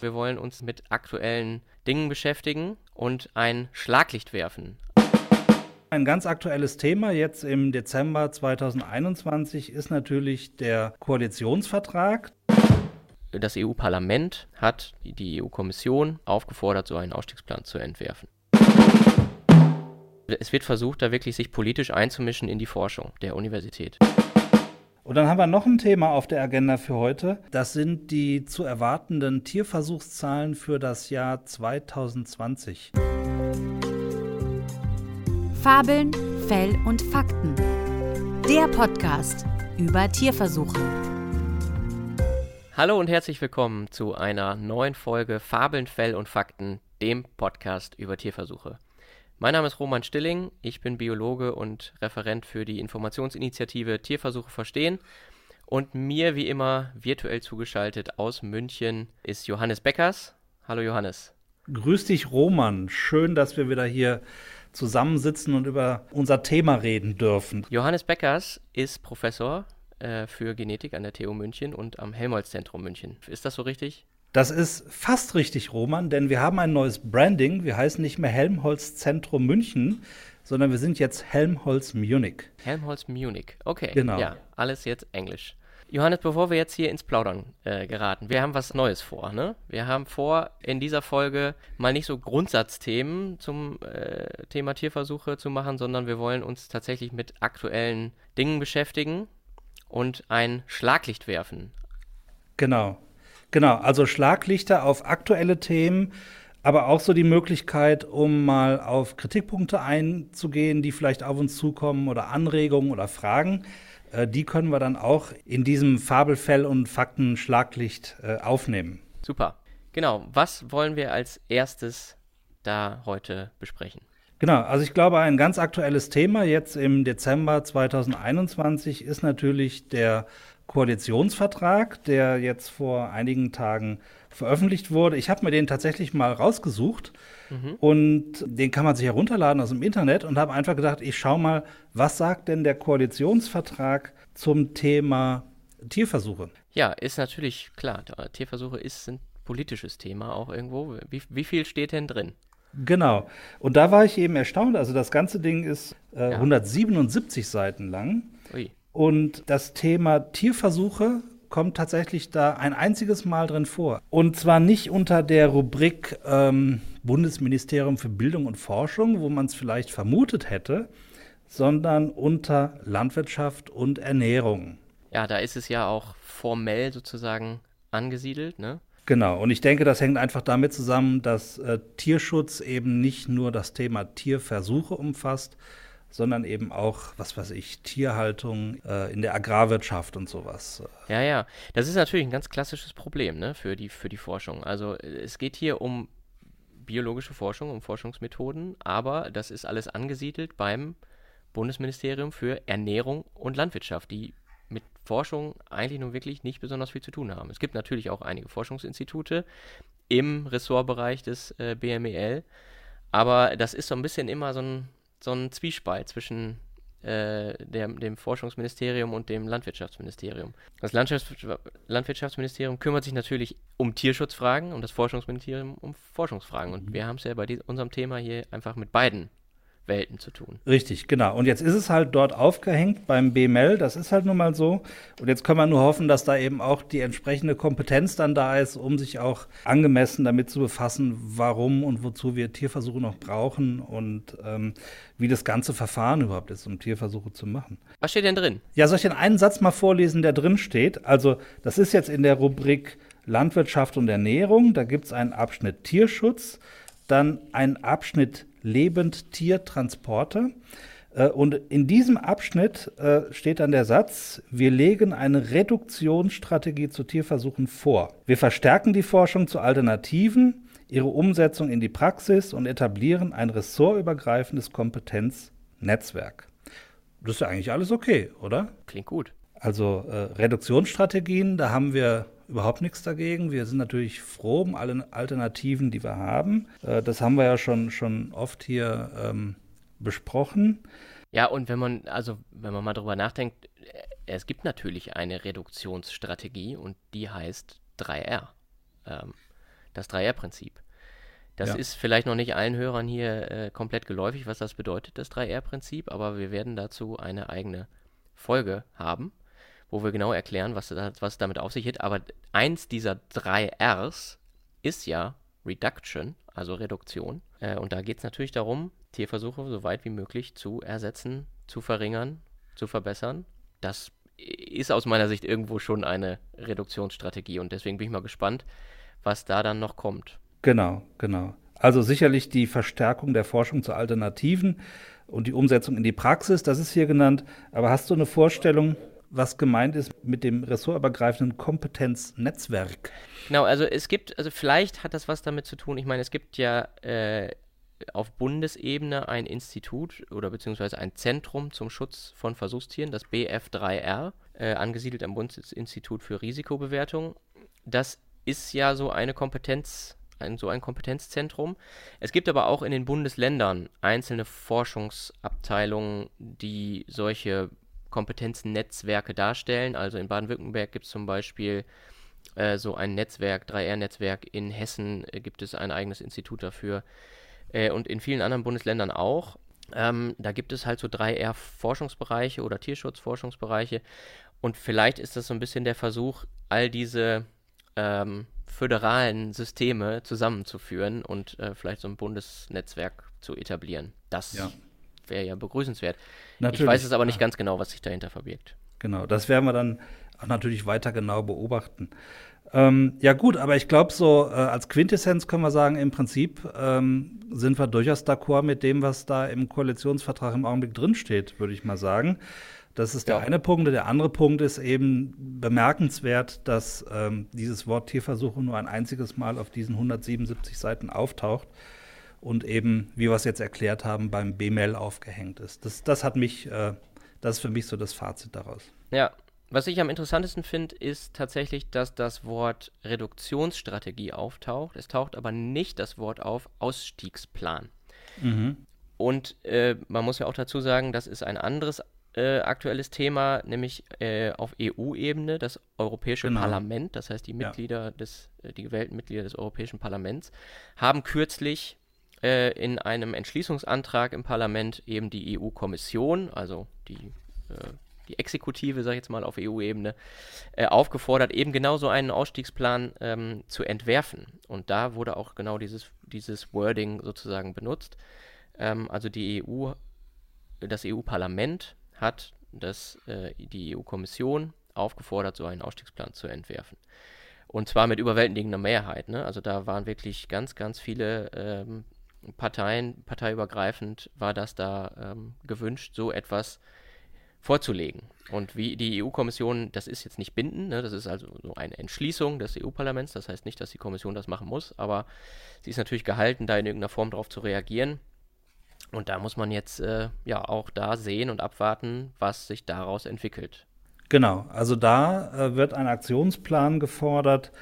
Wir wollen uns mit aktuellen Dingen beschäftigen und ein Schlaglicht werfen. Ein ganz aktuelles Thema jetzt im Dezember 2021 ist natürlich der Koalitionsvertrag. Das EU-Parlament hat die EU-Kommission aufgefordert, so einen Ausstiegsplan zu entwerfen. Es wird versucht, da wirklich sich politisch einzumischen in die Forschung der Universität. Und dann haben wir noch ein Thema auf der Agenda für heute. Das sind die zu erwartenden Tierversuchszahlen für das Jahr 2020. Fabeln, Fell und Fakten. Der Podcast über Tierversuche. Hallo und herzlich willkommen zu einer neuen Folge Fabeln, Fell und Fakten, dem Podcast über Tierversuche. Mein Name ist Roman Stilling, ich bin Biologe und Referent für die Informationsinitiative Tierversuche verstehen. Und mir wie immer virtuell zugeschaltet aus München ist Johannes Beckers. Hallo Johannes. Grüß dich Roman, schön, dass wir wieder hier zusammensitzen und über unser Thema reden dürfen. Johannes Beckers ist Professor äh, für Genetik an der TU München und am Helmholtz-Zentrum München. Ist das so richtig? Das ist fast richtig, Roman, denn wir haben ein neues Branding. Wir heißen nicht mehr Helmholtz Zentrum München, sondern wir sind jetzt Helmholtz Munich. Helmholtz Munich, okay. Genau. Ja, alles jetzt Englisch. Johannes, bevor wir jetzt hier ins Plaudern äh, geraten, wir haben was Neues vor, ne? Wir haben vor, in dieser Folge mal nicht so Grundsatzthemen zum äh, Thema Tierversuche zu machen, sondern wir wollen uns tatsächlich mit aktuellen Dingen beschäftigen und ein Schlaglicht werfen. Genau. Genau, also Schlaglichter auf aktuelle Themen, aber auch so die Möglichkeit, um mal auf Kritikpunkte einzugehen, die vielleicht auf uns zukommen oder Anregungen oder Fragen. Äh, die können wir dann auch in diesem Fabelfell und Fakten-Schlaglicht äh, aufnehmen. Super. Genau, was wollen wir als erstes da heute besprechen? Genau, also ich glaube, ein ganz aktuelles Thema jetzt im Dezember 2021 ist natürlich der Koalitionsvertrag, der jetzt vor einigen Tagen veröffentlicht wurde. Ich habe mir den tatsächlich mal rausgesucht mhm. und den kann man sich herunterladen aus dem Internet und habe einfach gedacht, ich schaue mal, was sagt denn der Koalitionsvertrag zum Thema Tierversuche? Ja, ist natürlich klar. Tierversuche ist ein politisches Thema auch irgendwo. Wie, wie viel steht denn drin? Genau. Und da war ich eben erstaunt. Also das ganze Ding ist äh, ja. 177 Seiten lang. Ui. Und das Thema Tierversuche kommt tatsächlich da ein einziges Mal drin vor. Und zwar nicht unter der Rubrik ähm, Bundesministerium für Bildung und Forschung, wo man es vielleicht vermutet hätte, sondern unter Landwirtschaft und Ernährung. Ja, da ist es ja auch formell sozusagen angesiedelt, ne? Genau, und ich denke, das hängt einfach damit zusammen, dass äh, Tierschutz eben nicht nur das Thema Tierversuche umfasst, sondern eben auch, was weiß ich, Tierhaltung äh, in der Agrarwirtschaft und sowas. Ja, ja. Das ist natürlich ein ganz klassisches Problem ne, für, die, für die Forschung. Also es geht hier um biologische Forschung, um Forschungsmethoden, aber das ist alles angesiedelt beim Bundesministerium für Ernährung und Landwirtschaft, die mit Forschung eigentlich nun wirklich nicht besonders viel zu tun haben. Es gibt natürlich auch einige Forschungsinstitute im Ressortbereich des äh, BMEL, aber das ist so ein bisschen immer so ein so ein Zwiespalt zwischen äh, der, dem Forschungsministerium und dem Landwirtschaftsministerium. Das Landwirtschafts Landwirtschaftsministerium kümmert sich natürlich um Tierschutzfragen und das Forschungsministerium um Forschungsfragen. Und mhm. wir haben es ja bei unserem Thema hier einfach mit beiden Welten zu tun. Richtig, genau. Und jetzt ist es halt dort aufgehängt beim BML, das ist halt nun mal so. Und jetzt können wir nur hoffen, dass da eben auch die entsprechende Kompetenz dann da ist, um sich auch angemessen damit zu befassen, warum und wozu wir Tierversuche noch brauchen und ähm, wie das ganze Verfahren überhaupt ist, um Tierversuche zu machen. Was steht denn drin? Ja, soll ich den einen Satz mal vorlesen, der drin steht? Also, das ist jetzt in der Rubrik Landwirtschaft und Ernährung. Da gibt es einen Abschnitt Tierschutz, dann einen Abschnitt Lebendtiertransporte. Äh, und in diesem Abschnitt äh, steht dann der Satz, wir legen eine Reduktionsstrategie zu Tierversuchen vor. Wir verstärken die Forschung zu Alternativen, ihre Umsetzung in die Praxis und etablieren ein ressortübergreifendes Kompetenznetzwerk. Das ist ja eigentlich alles okay, oder? Klingt gut. Also äh, Reduktionsstrategien, da haben wir überhaupt nichts dagegen. Wir sind natürlich froh um alle Alternativen, die wir haben. Äh, das haben wir ja schon, schon oft hier ähm, besprochen. Ja, und wenn man, also wenn man mal drüber nachdenkt, äh, es gibt natürlich eine Reduktionsstrategie und die heißt 3R. Ähm, das 3R-Prinzip. Das ja. ist vielleicht noch nicht allen Hörern hier äh, komplett geläufig, was das bedeutet, das 3R-Prinzip, aber wir werden dazu eine eigene Folge haben, wo wir genau erklären, was, was damit auf sich hat. Aber eins dieser drei Rs ist ja Reduction, also Reduktion. Äh, und da geht es natürlich darum, Tierversuche so weit wie möglich zu ersetzen, zu verringern, zu verbessern. Das ist aus meiner Sicht irgendwo schon eine Reduktionsstrategie und deswegen bin ich mal gespannt, was da dann noch kommt. Genau, genau. Also sicherlich die Verstärkung der Forschung zu Alternativen und die Umsetzung in die Praxis, das ist hier genannt. Aber hast du eine Vorstellung, was gemeint ist mit dem ressortübergreifenden Kompetenznetzwerk? Genau, also es gibt, also vielleicht hat das was damit zu tun. Ich meine, es gibt ja äh, auf Bundesebene ein Institut oder beziehungsweise ein Zentrum zum Schutz von Versuchstieren, das BF3R, äh, angesiedelt am Bundesinstitut für Risikobewertung. Das ist ja so eine Kompetenz, ein, so ein Kompetenzzentrum. Es gibt aber auch in den Bundesländern einzelne Forschungsabteilungen, die solche Kompetenznetzwerke darstellen. Also in Baden-Württemberg gibt es zum Beispiel äh, so ein Netzwerk, 3R-Netzwerk. In Hessen äh, gibt es ein eigenes Institut dafür äh, und in vielen anderen Bundesländern auch. Ähm, da gibt es halt so 3R-Forschungsbereiche oder Tierschutzforschungsbereiche. Und vielleicht ist das so ein bisschen der Versuch, all diese ähm, föderalen Systeme zusammenzuführen und äh, vielleicht so ein Bundesnetzwerk zu etablieren. Das ja. Wäre ja begrüßenswert. Natürlich, ich weiß es aber nicht ganz genau, was sich dahinter verbirgt. Genau, das werden wir dann auch natürlich weiter genau beobachten. Ähm, ja gut, aber ich glaube so äh, als Quintessenz können wir sagen, im Prinzip ähm, sind wir durchaus d'accord mit dem, was da im Koalitionsvertrag im Augenblick drinsteht, würde ich mal sagen. Das ist der ja. eine Punkt. Der andere Punkt ist eben bemerkenswert, dass ähm, dieses Wort Tierversuche nur ein einziges Mal auf diesen 177 Seiten auftaucht und eben, wie wir es jetzt erklärt haben, beim BML aufgehängt ist. Das, das hat mich, äh, das ist für mich so das Fazit daraus. Ja, was ich am interessantesten finde, ist tatsächlich, dass das Wort Reduktionsstrategie auftaucht. Es taucht aber nicht das Wort auf Ausstiegsplan. Mhm. Und äh, man muss ja auch dazu sagen, das ist ein anderes äh, aktuelles Thema, nämlich äh, auf EU-Ebene, das Europäische genau. Parlament, das heißt die Mitglieder ja. des, äh, die gewählten Mitglieder des Europäischen Parlaments, haben kürzlich äh, in einem Entschließungsantrag im Parlament eben die EU-Kommission, also die äh, die Exekutive, sag ich jetzt mal, auf EU-Ebene, äh, aufgefordert, eben genau so einen Ausstiegsplan ähm, zu entwerfen. Und da wurde auch genau dieses, dieses Wording sozusagen benutzt. Ähm, also die EU, das EU-Parlament hat das, äh, die EU-Kommission aufgefordert, so einen Ausstiegsplan zu entwerfen. Und zwar mit überwältigender Mehrheit. Ne? Also da waren wirklich ganz, ganz viele ähm, Parteien, parteiübergreifend war das da ähm, gewünscht, so etwas vorzulegen. Und wie die EU-Kommission, das ist jetzt nicht bindend, ne? das ist also so eine Entschließung des EU-Parlaments, das heißt nicht, dass die Kommission das machen muss, aber sie ist natürlich gehalten, da in irgendeiner Form darauf zu reagieren. Und da muss man jetzt äh, ja auch da sehen und abwarten, was sich daraus entwickelt. Genau, also da äh, wird ein Aktionsplan gefordert,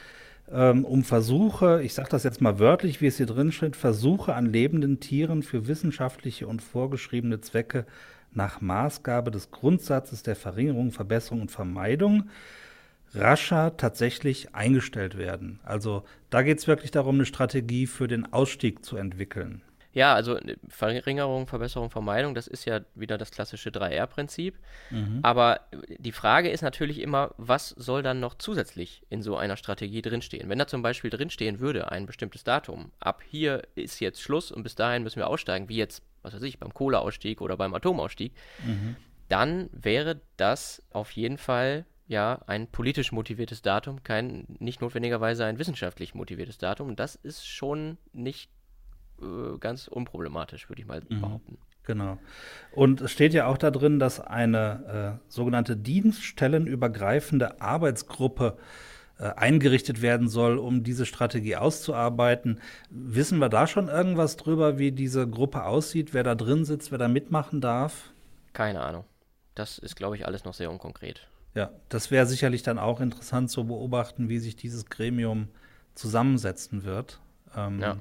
ähm, um Versuche, ich sage das jetzt mal wörtlich, wie es hier drin steht, Versuche an lebenden Tieren für wissenschaftliche und vorgeschriebene Zwecke nach Maßgabe des Grundsatzes der Verringerung, Verbesserung und Vermeidung rascher tatsächlich eingestellt werden. Also da geht es wirklich darum, eine Strategie für den Ausstieg zu entwickeln. Ja, also äh, Verringerung, Verbesserung, Vermeidung, das ist ja wieder das klassische 3R-Prinzip. Mhm. Aber äh, die Frage ist natürlich immer, was soll dann noch zusätzlich in so einer Strategie drinstehen? Wenn da zum Beispiel drinstehen würde, ein bestimmtes Datum, ab hier ist jetzt Schluss und bis dahin müssen wir aussteigen, wie jetzt, was weiß ich, beim Kohleausstieg oder beim Atomausstieg, mhm. dann wäre das auf jeden Fall ja ein politisch motiviertes Datum, kein nicht notwendigerweise ein wissenschaftlich motiviertes Datum. Und das ist schon nicht äh, ganz unproblematisch, würde ich mal mhm. behaupten. Genau. Und es steht ja auch da drin, dass eine äh, sogenannte dienststellenübergreifende Arbeitsgruppe äh, eingerichtet werden soll, um diese Strategie auszuarbeiten. Wissen wir da schon irgendwas drüber, wie diese Gruppe aussieht, wer da drin sitzt, wer da mitmachen darf? Keine Ahnung. Das ist, glaube ich, alles noch sehr unkonkret. Ja, das wäre sicherlich dann auch interessant zu beobachten, wie sich dieses Gremium zusammensetzen wird. Ähm, ja.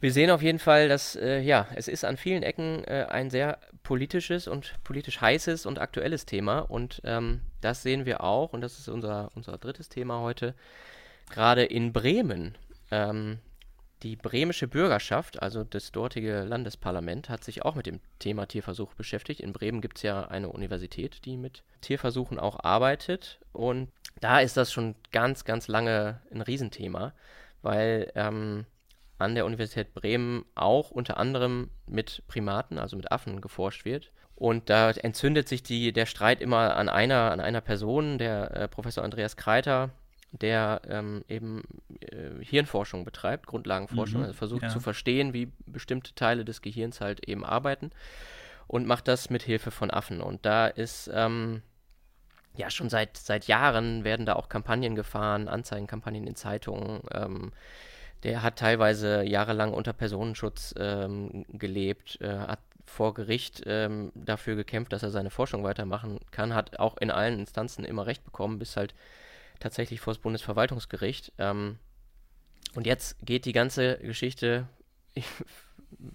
Wir sehen auf jeden Fall, dass äh, ja, es ist an vielen Ecken äh, ein sehr politisches und politisch heißes und aktuelles Thema. Und ähm, das sehen wir auch, und das ist unser, unser drittes Thema heute, gerade in Bremen. Ähm, die bremische Bürgerschaft, also das dortige Landesparlament, hat sich auch mit dem Thema Tierversuch beschäftigt. In Bremen gibt es ja eine Universität, die mit Tierversuchen auch arbeitet. Und da ist das schon ganz, ganz lange ein Riesenthema, weil ähm, an der Universität Bremen auch unter anderem mit Primaten, also mit Affen, geforscht wird. Und da entzündet sich die, der Streit immer an einer, an einer Person, der äh, Professor Andreas Kreiter, der ähm, eben äh, Hirnforschung betreibt, Grundlagenforschung, mhm, also versucht ja. zu verstehen, wie bestimmte Teile des Gehirns halt eben arbeiten und macht das mit Hilfe von Affen. Und da ist ähm, ja schon seit, seit Jahren werden da auch Kampagnen gefahren, Anzeigenkampagnen in Zeitungen. Ähm, der hat teilweise jahrelang unter Personenschutz ähm, gelebt, äh, hat vor Gericht ähm, dafür gekämpft, dass er seine Forschung weitermachen kann, hat auch in allen Instanzen immer Recht bekommen, bis halt tatsächlich vor das Bundesverwaltungsgericht. Ähm, und jetzt geht die ganze Geschichte, ich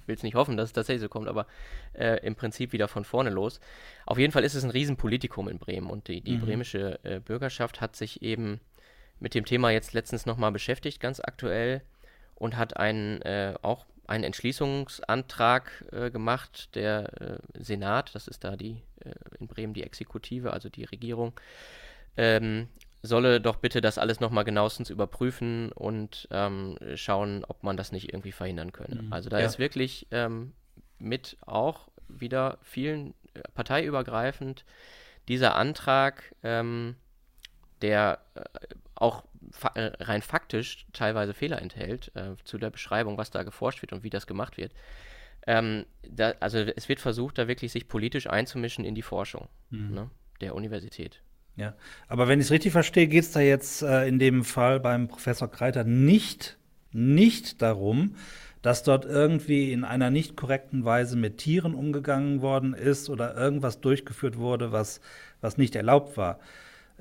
will es nicht hoffen, dass es tatsächlich so kommt, aber äh, im Prinzip wieder von vorne los. Auf jeden Fall ist es ein Riesenpolitikum in Bremen und die, die mhm. bremische äh, Bürgerschaft hat sich eben mit dem Thema jetzt letztens nochmal beschäftigt, ganz aktuell, und hat einen, äh, auch einen Entschließungsantrag äh, gemacht. Der äh, Senat, das ist da die äh, in Bremen die Exekutive, also die Regierung, ähm, solle doch bitte das alles nochmal genauestens überprüfen und ähm, schauen, ob man das nicht irgendwie verhindern könne. Mhm. Also da ja. ist wirklich ähm, mit auch wieder vielen äh, parteiübergreifend dieser Antrag, ähm, der äh, auch fa äh, rein faktisch teilweise Fehler enthält äh, zu der Beschreibung, was da geforscht wird und wie das gemacht wird. Ähm, da, also es wird versucht, da wirklich sich politisch einzumischen in die Forschung mhm. ne, der Universität. Ja, aber wenn ich es richtig verstehe, geht es da jetzt äh, in dem Fall beim Professor Kreiter nicht, nicht darum, dass dort irgendwie in einer nicht korrekten Weise mit Tieren umgegangen worden ist oder irgendwas durchgeführt wurde, was, was nicht erlaubt war.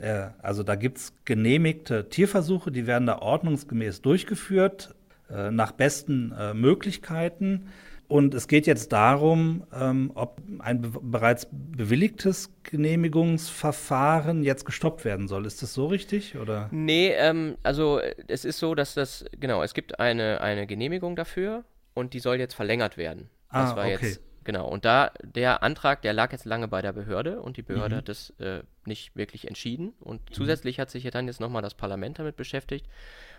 Äh, also da gibt es genehmigte Tierversuche, die werden da ordnungsgemäß durchgeführt, äh, nach besten äh, Möglichkeiten. Und es geht jetzt darum, ähm, ob ein be bereits bewilligtes Genehmigungsverfahren jetzt gestoppt werden soll. Ist das so richtig? Oder? Nee, ähm, also es ist so, dass das, genau, es gibt eine, eine Genehmigung dafür und die soll jetzt verlängert werden. Das ah, war okay. jetzt, genau. Und da, der Antrag, der lag jetzt lange bei der Behörde und die Behörde mhm. hat es äh, nicht wirklich entschieden. Und mhm. zusätzlich hat sich ja dann jetzt nochmal das Parlament damit beschäftigt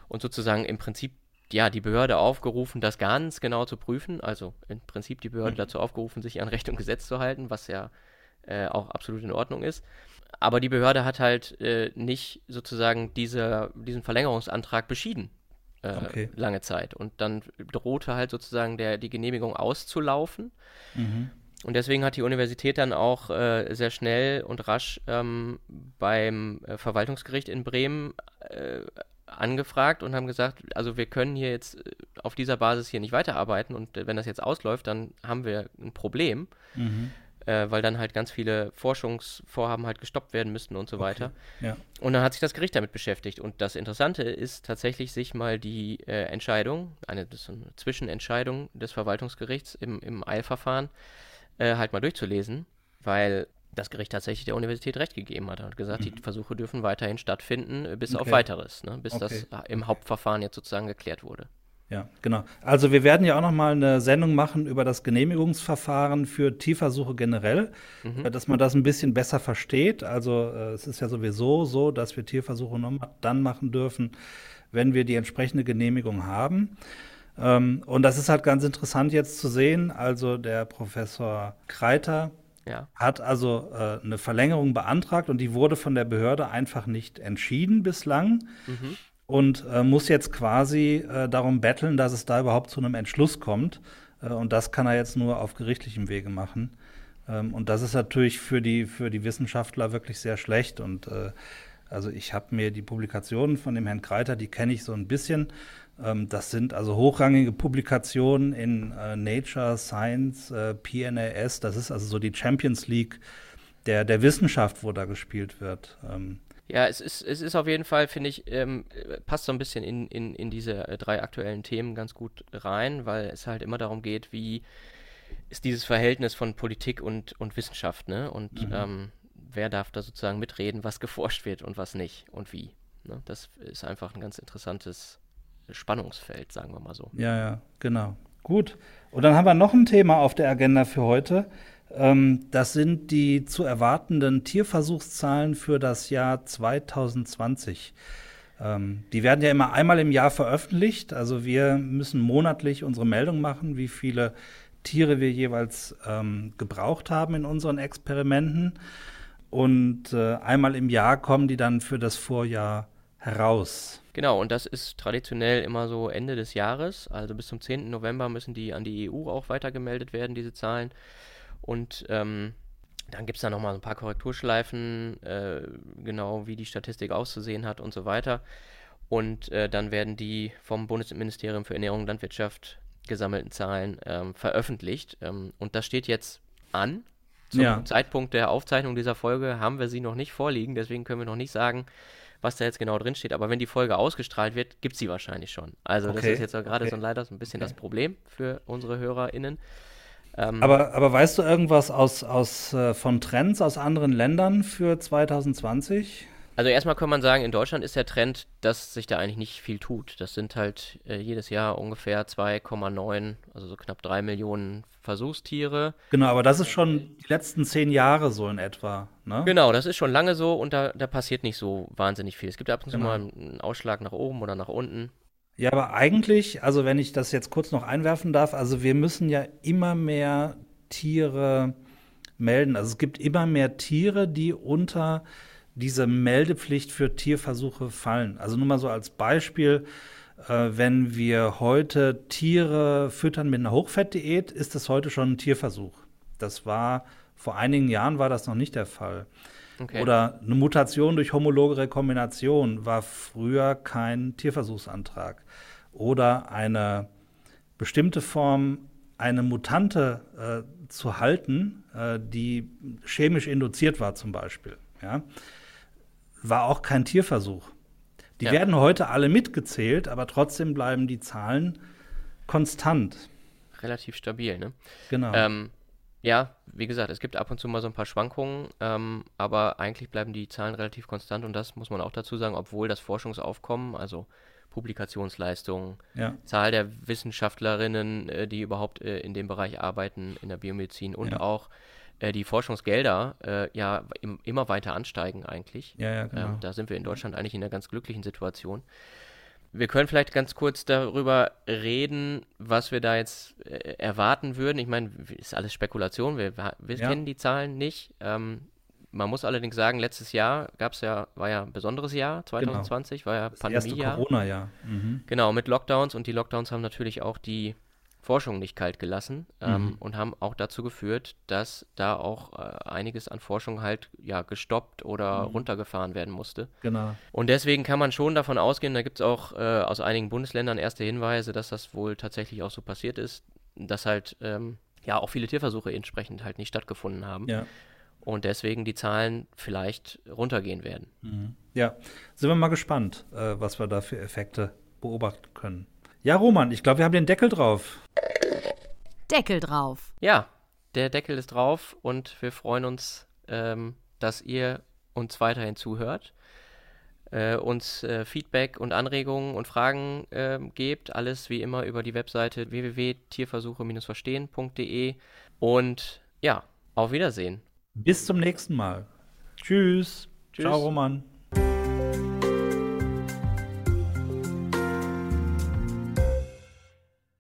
und sozusagen im Prinzip ja, die Behörde aufgerufen, das ganz genau zu prüfen. Also im Prinzip die Behörde mhm. dazu aufgerufen, sich an Recht und Gesetz zu halten, was ja äh, auch absolut in Ordnung ist. Aber die Behörde hat halt äh, nicht sozusagen diese, diesen Verlängerungsantrag beschieden. Äh, okay. Lange Zeit. Und dann drohte halt sozusagen der, die Genehmigung auszulaufen. Mhm. Und deswegen hat die Universität dann auch äh, sehr schnell und rasch ähm, beim äh, Verwaltungsgericht in Bremen äh, angefragt und haben gesagt, also wir können hier jetzt äh, auf dieser Basis hier nicht weiterarbeiten und wenn das jetzt ausläuft, dann haben wir ein Problem, mhm. Äh, weil dann halt ganz viele Forschungsvorhaben halt gestoppt werden müssten und so okay. weiter. Ja. Und dann hat sich das Gericht damit beschäftigt und das Interessante ist tatsächlich, sich mal die äh, Entscheidung, eine, eine, Zwischenentscheidung des Verwaltungsgerichts im, im Eilverfahren äh, halt mal durchzulesen, weil das Gericht tatsächlich der Universität recht gegeben hat und gesagt, mhm. die Versuche dürfen weiterhin stattfinden, äh, bis okay. auf weiteres, ne? bis okay. das im Hauptverfahren jetzt sozusagen geklärt wurde. Ja, genau. Also wir werden ja auch noch mal eine Sendung machen über das Genehmigungsverfahren für Tierversuche generell, mhm. dass man das ein bisschen besser versteht. Also äh, es ist ja sowieso so, dass wir Tierversuche nur dann machen dürfen, wenn wir die entsprechende Genehmigung haben. Ähm, und das ist halt ganz interessant jetzt zu sehen. Also der Professor Kreiter, ja. Hat also äh, eine Verlängerung beantragt und die wurde von der Behörde einfach nicht entschieden bislang. Mhm. Und äh, muss jetzt quasi äh, darum betteln, dass es da überhaupt zu einem Entschluss kommt. Äh, und das kann er jetzt nur auf gerichtlichem Wege machen. Ähm, und das ist natürlich für die, für die Wissenschaftler wirklich sehr schlecht. Und äh, also ich habe mir die Publikationen von dem Herrn Kreiter, die kenne ich so ein bisschen. Ähm, das sind also hochrangige Publikationen in äh, Nature, Science, äh, PNAS. Das ist also so die Champions League der, der Wissenschaft, wo da gespielt wird. Ähm, ja, es ist, es ist auf jeden Fall, finde ich, ähm, passt so ein bisschen in, in, in diese äh, drei aktuellen Themen ganz gut rein, weil es halt immer darum geht, wie ist dieses Verhältnis von Politik und, und Wissenschaft, ne? Und mhm. ähm, wer darf da sozusagen mitreden, was geforscht wird und was nicht und wie. Ne? Das ist einfach ein ganz interessantes Spannungsfeld, sagen wir mal so. Ja, ja, genau. Gut. Und dann haben wir noch ein Thema auf der Agenda für heute. Ähm, das sind die zu erwartenden Tierversuchszahlen für das Jahr 2020. Ähm, die werden ja immer einmal im Jahr veröffentlicht. Also wir müssen monatlich unsere Meldung machen, wie viele Tiere wir jeweils ähm, gebraucht haben in unseren Experimenten. Und äh, einmal im Jahr kommen die dann für das Vorjahr heraus. Genau, und das ist traditionell immer so Ende des Jahres. Also bis zum 10. November müssen die an die EU auch weitergemeldet werden, diese Zahlen. Und ähm, dann gibt es da nochmal ein paar Korrekturschleifen, äh, genau wie die Statistik auszusehen hat und so weiter. Und äh, dann werden die vom Bundesministerium für Ernährung und Landwirtschaft gesammelten Zahlen ähm, veröffentlicht. Ähm, und das steht jetzt an. Zum ja. Zeitpunkt der Aufzeichnung dieser Folge haben wir sie noch nicht vorliegen, deswegen können wir noch nicht sagen, was da jetzt genau drin steht. Aber wenn die Folge ausgestrahlt wird, gibt es sie wahrscheinlich schon. Also okay. das ist jetzt gerade okay. so leider so ein bisschen okay. das Problem für unsere HörerInnen. Ähm, aber, aber weißt du irgendwas aus, aus, äh, von Trends aus anderen Ländern für 2020? Also erstmal kann man sagen, in Deutschland ist der Trend, dass sich da eigentlich nicht viel tut. Das sind halt äh, jedes Jahr ungefähr 2,9, also so knapp 3 Millionen Versuchstiere. Genau, aber das ist schon die letzten zehn Jahre so in etwa. Ne? Genau, das ist schon lange so und da, da passiert nicht so wahnsinnig viel. Es gibt ab und zu genau. mal einen Ausschlag nach oben oder nach unten. Ja, aber eigentlich, also wenn ich das jetzt kurz noch einwerfen darf, also wir müssen ja immer mehr Tiere melden. Also es gibt immer mehr Tiere, die unter diese Meldepflicht für Tierversuche fallen. Also nur mal so als Beispiel, äh, wenn wir heute Tiere füttern mit einer Hochfettdiät, ist das heute schon ein Tierversuch. Das war vor einigen Jahren war das noch nicht der Fall. Okay. Oder eine Mutation durch homologe Rekombination war früher kein Tierversuchsantrag. Oder eine bestimmte Form, eine Mutante äh, zu halten, äh, die chemisch induziert war zum Beispiel, ja, war auch kein Tierversuch. Die ja. werden heute alle mitgezählt, aber trotzdem bleiben die Zahlen konstant. Relativ stabil, ne? Genau. Ähm, ja, wie gesagt, es gibt ab und zu mal so ein paar Schwankungen, ähm, aber eigentlich bleiben die Zahlen relativ konstant und das muss man auch dazu sagen, obwohl das Forschungsaufkommen, also Publikationsleistungen, ja. Zahl der Wissenschaftlerinnen, äh, die überhaupt äh, in dem Bereich arbeiten, in der Biomedizin und ja. auch äh, die Forschungsgelder äh, ja im, immer weiter ansteigen eigentlich. Ja, ja, genau. Ähm, da sind wir in Deutschland eigentlich in einer ganz glücklichen Situation. Wir können vielleicht ganz kurz darüber reden, was wir da jetzt äh, erwarten würden. Ich meine, ist alles Spekulation, wir, wir ja. kennen die Zahlen nicht. Ähm, man muss allerdings sagen, letztes Jahr gab es ja, war ja ein besonderes Jahr, 2020, genau. war ja Pandemiejahr. Corona-Jahr. Mhm. Genau, mit Lockdowns und die Lockdowns haben natürlich auch die Forschung nicht kalt gelassen ähm, mhm. und haben auch dazu geführt, dass da auch äh, einiges an Forschung halt ja gestoppt oder mhm. runtergefahren werden musste. Genau. Und deswegen kann man schon davon ausgehen, da gibt es auch äh, aus einigen Bundesländern erste Hinweise, dass das wohl tatsächlich auch so passiert ist, dass halt ähm, ja auch viele Tierversuche entsprechend halt nicht stattgefunden haben. Ja. Und deswegen die Zahlen vielleicht runtergehen werden. Mhm. Ja, sind wir mal gespannt, äh, was wir da für Effekte beobachten können. Ja, Roman, ich glaube, wir haben den Deckel drauf. Deckel drauf. Ja, der Deckel ist drauf und wir freuen uns, ähm, dass ihr uns weiterhin zuhört, äh, uns äh, Feedback und Anregungen und Fragen äh, gebt. Alles wie immer über die Webseite www.tierversuche-verstehen.de. Und ja, auf Wiedersehen. Bis zum nächsten Mal. Tschüss. Tschüss. Ciao, Roman.